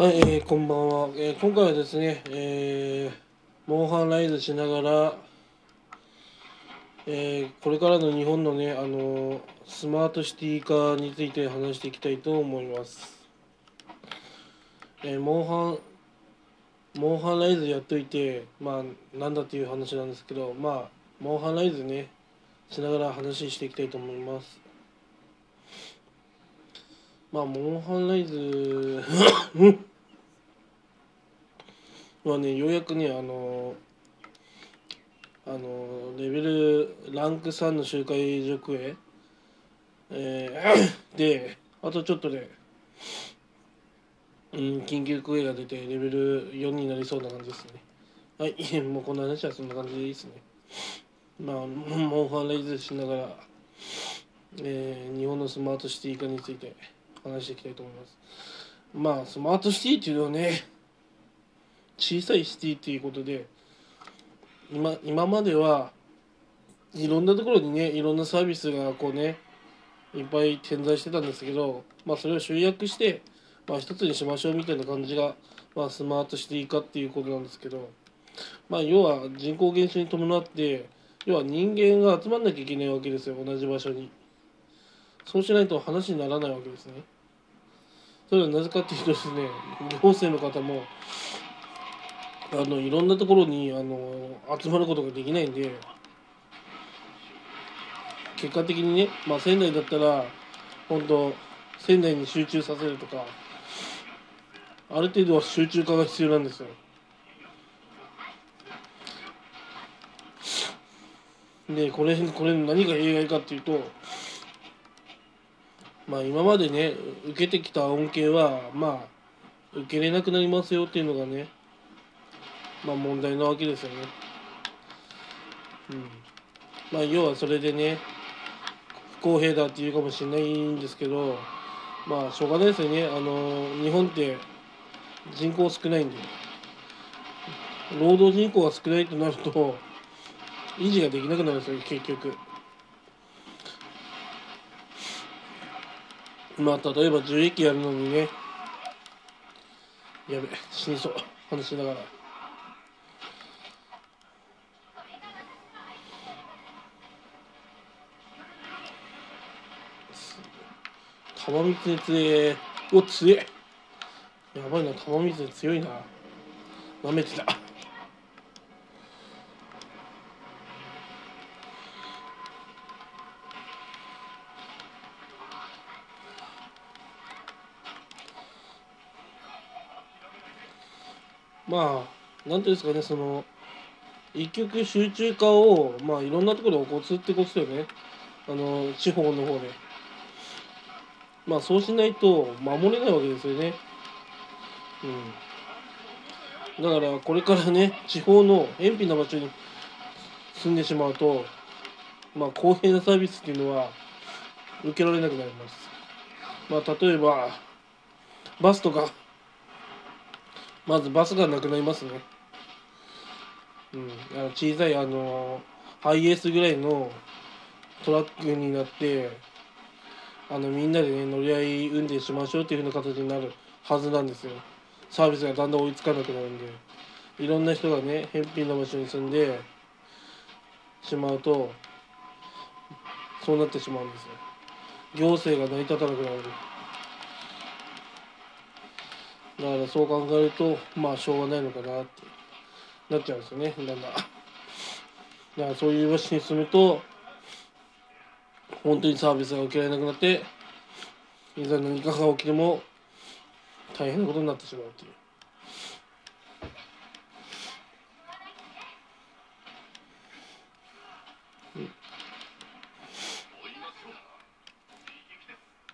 はい、えーこんばんは、えー今回はですね、えーモンハンライズしながら、えーこれからの日本のね、あのスマートシティ化について話していきたいと思います。えーモンハン、モンハンライズやっといて、まあ、なんだっていう話なんですけど、まあ、モンハンライズね、しながら話していきたいと思います。まあ、モンハンライズはね、ようやくね、あの、あの、レベル、ランク3の周回塾へ、えー で、あとちょっとで、うん、緊急クエが出て、レベル4になりそうな感じですね。はい、もうこの話はそんな感じでいいですね。まあ、モンハンライズしながら、えー日本のスマートシティ化について話していきたいと思います。まあ、スマートシティっていうのはね、小さいシティっていうことで、今今まではいろんなところにね、いろんなサービスがこうね、いっぱい点在してたんですけど、まあ、それを集約して、まあ、一つにしましょうみたいな感じが、まあ、スマートシティ化っていうことなんですけど、まあ、要は人口減少に伴って、要は人間が集まんなきゃいけないわけですよ、同じ場所に。そうしないと話にならないわけですね。それはなぜかっていうとですね、行政の方も、あの、いろんなところに、あの、集まることができないんで、結果的にね、まあ、仙台だったら、本当仙台に集中させるとか、ある程度は集中化が必要なんですよ。で、これ、これ何が弊害かっていうと、まあ今までね、受けてきた恩恵は、まあ、受けれなくなりますよっていうのがね、まあ問題なわけですよね。うん。まあ要はそれでね、不公平だっていうかもしれないんですけど、まあしょうがないですよね。あの、日本って人口少ないんで、労働人口が少ないとなると、維持ができなくなるんですよ、結局。まあ例えば樹液やるのにねやべ死にそう話しながら玉水強えお強え。やばいな玉水強いな。なめてた。まあなんていうんですかねその一極集中化をまあいろんなところで起こすってことですよね。あの地方の方で。まあそうしないと守れないわけですよね。うん。だからこれからね地方の偏僻な場所に住んでしまうとまあ公平なサービスっていうのは受けられなくなります。まあ例えばバスとかまずバスがなくなりますね。うん、あの小さいあのハイエースぐらいのトラックになってあのみんなでね乗り合い運転しましょうっていう風な形になるはずなんですよ。サービスがだんだん追いつかなくなるんでいろんな人がね偏僻な場所に住んでしまうとそうなってしまうんですよ。行政が成り立たなくなる。だからそう考えるとまあしょうがないのかなってなっちゃうんですよねだんだんだからそういう場所に住むと本当にサービスが受けられなくなっていざ何かが起きても大変なことになってしまうっていう。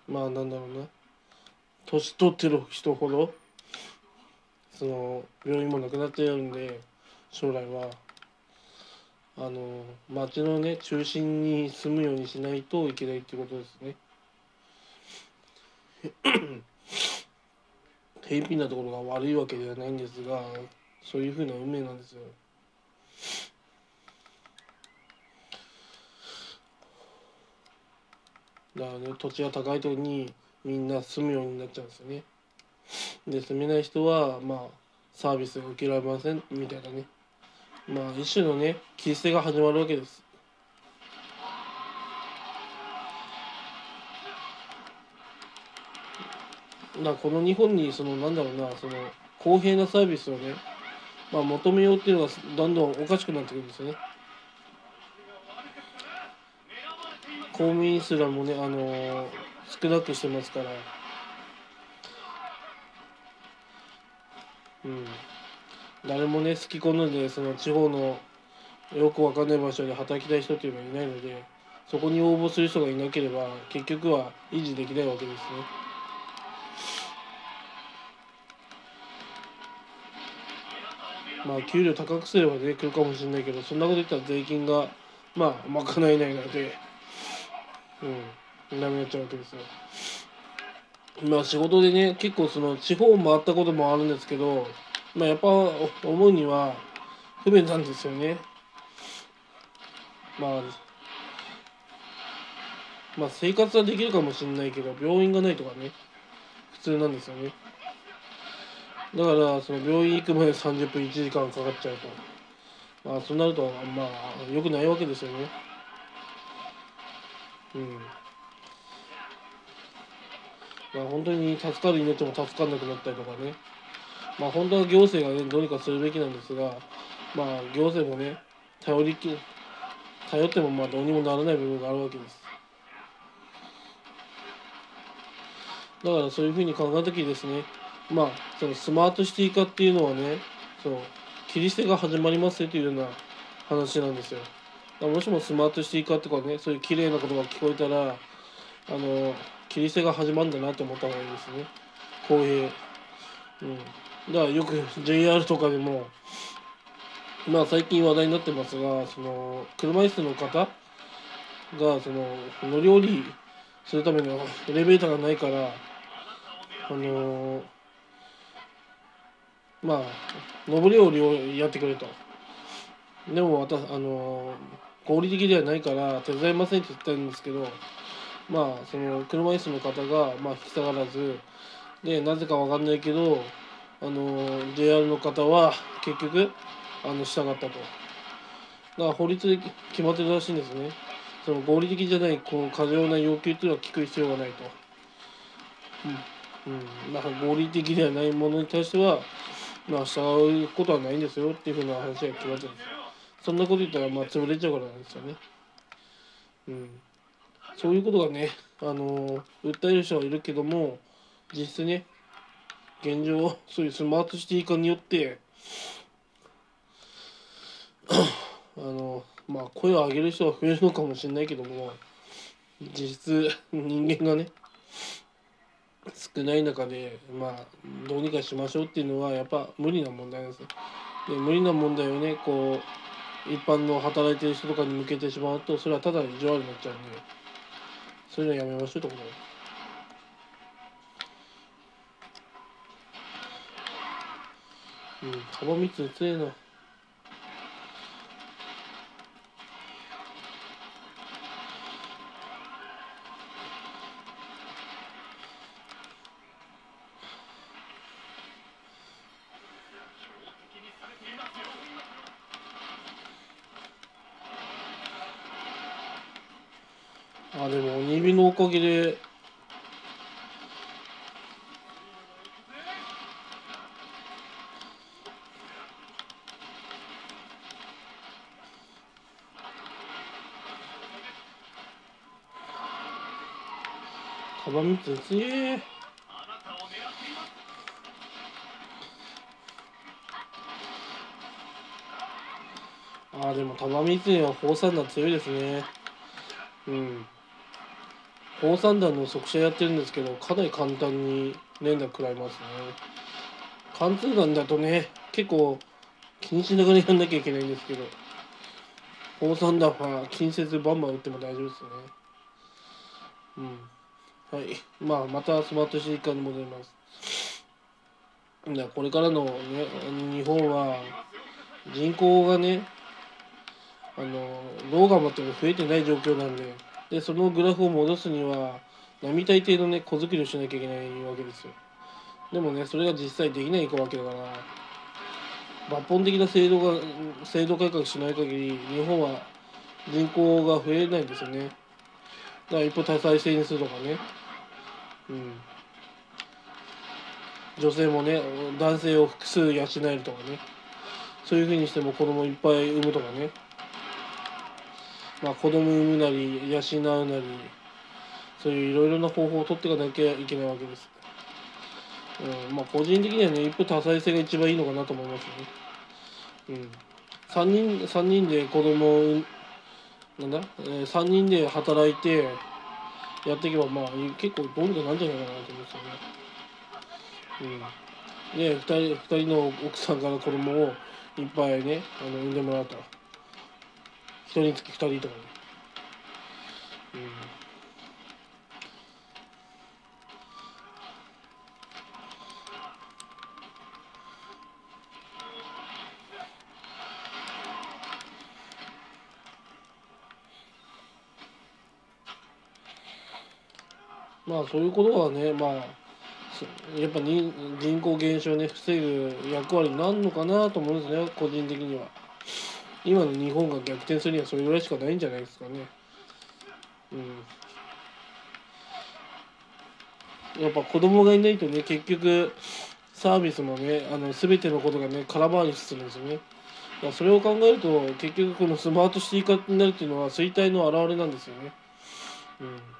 まあなんだろうな。年取ってる人ほどその病院もなくなってるんで将来はあの町のね中心に住むようにしないといけないってことですね。偏僻なところが悪いわけではないんですがそういうふうな運命なんですよ。だからね土地が高いところにみんな住むようになっちゃうんですよね。で住めない人はまあサービスが受けられませんみたいなね。まあ一種のね切り捨てが始まるわけです。だこの日本にそのなんだろうなその公平なサービスをね、まあ、求めようっていうのがどんどんおかしくなってくるんですよね。公務員すらもね、あのー、少なくしてますから。うん。誰もね好き好んでその地方のよくわかんない場所で働きたい人っていうのはいないのでそこに応募する人がいなければ結局は維持できないわけですね。まあ給料高くすればね来るかもしれないけどそんなこと言ったら税金がまあ賄えないのでうんダメになっちゃうわけですよ。まあ仕事でね結構その地方を回ったこともあるんですけどまあやっぱ思うには不便なんですよね。まあまあ生活はできるかもしれないけど病院がないとかね普通なんですよね。だからその病院行くまで30分1時間かかっちゃうとまあそうなるとまあよくないわけですよねうんまあ本当に助かる命も助かんなくなったりとかねまあ本当は行政がねどうにかするべきなんですがまあ行政もね頼りき頼ってもまあどうにもならない部分があるわけです。だからそういうふうに考えた時ですねまあそのスマートシティ化っていうのはねその切り捨てが始まりますよというような話なんですよ。もしもスマートシティ化とかねそういう綺麗なことが聞こえたらあの切り捨てが始まるんだなって思った方がいいですね。公平。うん。だからよく JR とかでもまあ最近話題になってますがその車椅子の方がその乗り降りするためのエレベーターがないからあのまあ上り下りをやってくれと。でも私あの合理的ではないから手伝いませんって言ったんですけどまあその車椅子の方が、まあ、引き下がらずでなぜか分かんないけどあの JR の方は結局あの従ったと。だから法律で決まってるらしいんですね。その合理的じゃないこう過剰な要求というのは聞く必要がないと。うん、うん、だから合理的ではないものに対してはまあ従うことはないんですよっていうふうな話が決まってるんです。そんなこと言ったらまあ潰れちゃうからなんですよね。うん。そういうことがねあの訴える人はいるけども実質ね現状そういうスマートシティ化によって あのまあ声を上げる人は増えるのかもしれないけども実質人間がね少ない中でまあどうにかしましょうっていうのはやっぱ無理な問題なんですよ。で無理な問題をねこう一般の働いてる人とかに向けてしまうとそれはただ意地悪になっちゃうんでそういうのやめましょうってことでうん幅3つ強いな。あでも鬼火のおかげで幅3つ強えあでも束三つには放散弾強いですね。うん。放散弾の速射やってるんですけどかなり簡単に連打食らいますね。貫通弾だとね結構気にしながらやんなきゃいけないんですけど放散弾は気にせずバンバン打っても大丈夫ですね。うん。はい。まあまたスマートシーカーに戻ります。これからの、ね、日本は人口がねあのどう頑張っても増えてない状況なんででそのグラフを戻すには並大抵のね子作りをしなきゃいけないわけですよ。でもねそれが実際できないわけだから抜本的な制度が制度改革しない限り日本は人口が増えないんですよね。だ一歩多妻制にするとかね。うん。女性もね男性を複数養えるとかね。そういうふうにしても子供いっぱい産むとかね。まあ子供産むなり養うなりそういういろいろな方法を取っていかなきゃいけないわけです。うん、まあ個人的にはね一夫多妻制が一番いいのかなと思いますね。うん、3人三人で子供をなんだ、えー、3人で働いてやっていけばまあ結構どうにかなんじゃないかなと思うんですよね。うん、で2人 ,2 人の奥さんから子供をいっぱいねあの産んでもらうと1人につき2人とかね。うんまあそういうことはねまあやっぱに人口減少ね防ぐ役割になるのかなと思うんですね個人的には。今の日本が逆転するにはそれぐらいしかないんじゃないですかね。うん。やっぱ子供がいないとね結局サービスもねあの全てのことがね空回りするんですよね。それを考えると結局このスマートシティ化になるっていうのは衰退の表れなんですよね。うん。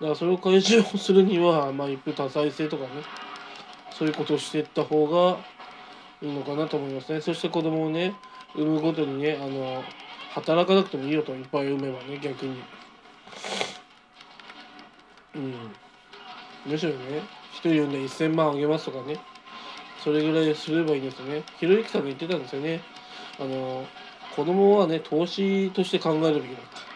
だからそれを解消するには、まあ、一夫多妻制とかねそういうことをしていった方がいいのかなと思いますね。そして子供をね産むごとにねあの働かなくてもいいよといっぱい産めばね逆に。うん。むしろね一人産んで1000万あげますとかねそれぐらいすればいいんですよね。ひろゆきさんが言ってたんですよね。あの子供はね投資として考えるべきだって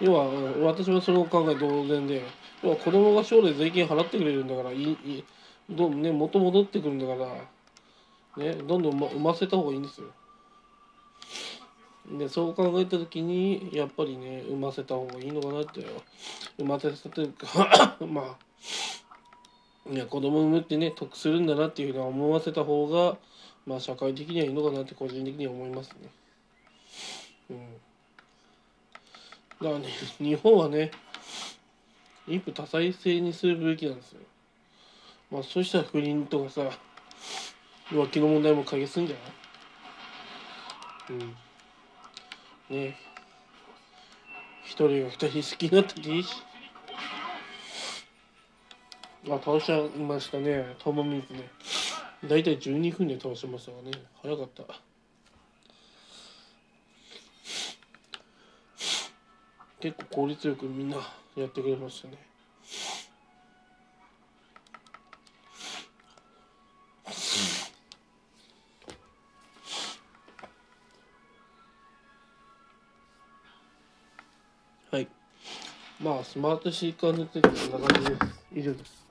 要は私はそれを考え同然で要は子供が将来税金払ってくれるんだからいいどね元戻ってくるんだからねどんどん産ませた方がいいんですよ。でそう考えた時にやっぱりね産ませた方がいいのかなって産ませたというか まあいや子供産むってね得するんだなっていうふうに思わせた方がまあ社会的にはいいのかなって個人的には思いますね。うん。だからね 日本はね一夫多妻制にするべきなんですよ。まあそうしたら不倫とかさ浮気の問題も解決するんじゃない？うん。ね。一人が二人好きになったっていいし。あ倒しちゃいましたね。トモミズね。大体12分で倒しましたからね。早かった。結構効率よくみんなやってくれましたね。はい。まあスマートシーカーについてこんな感じです。以上です。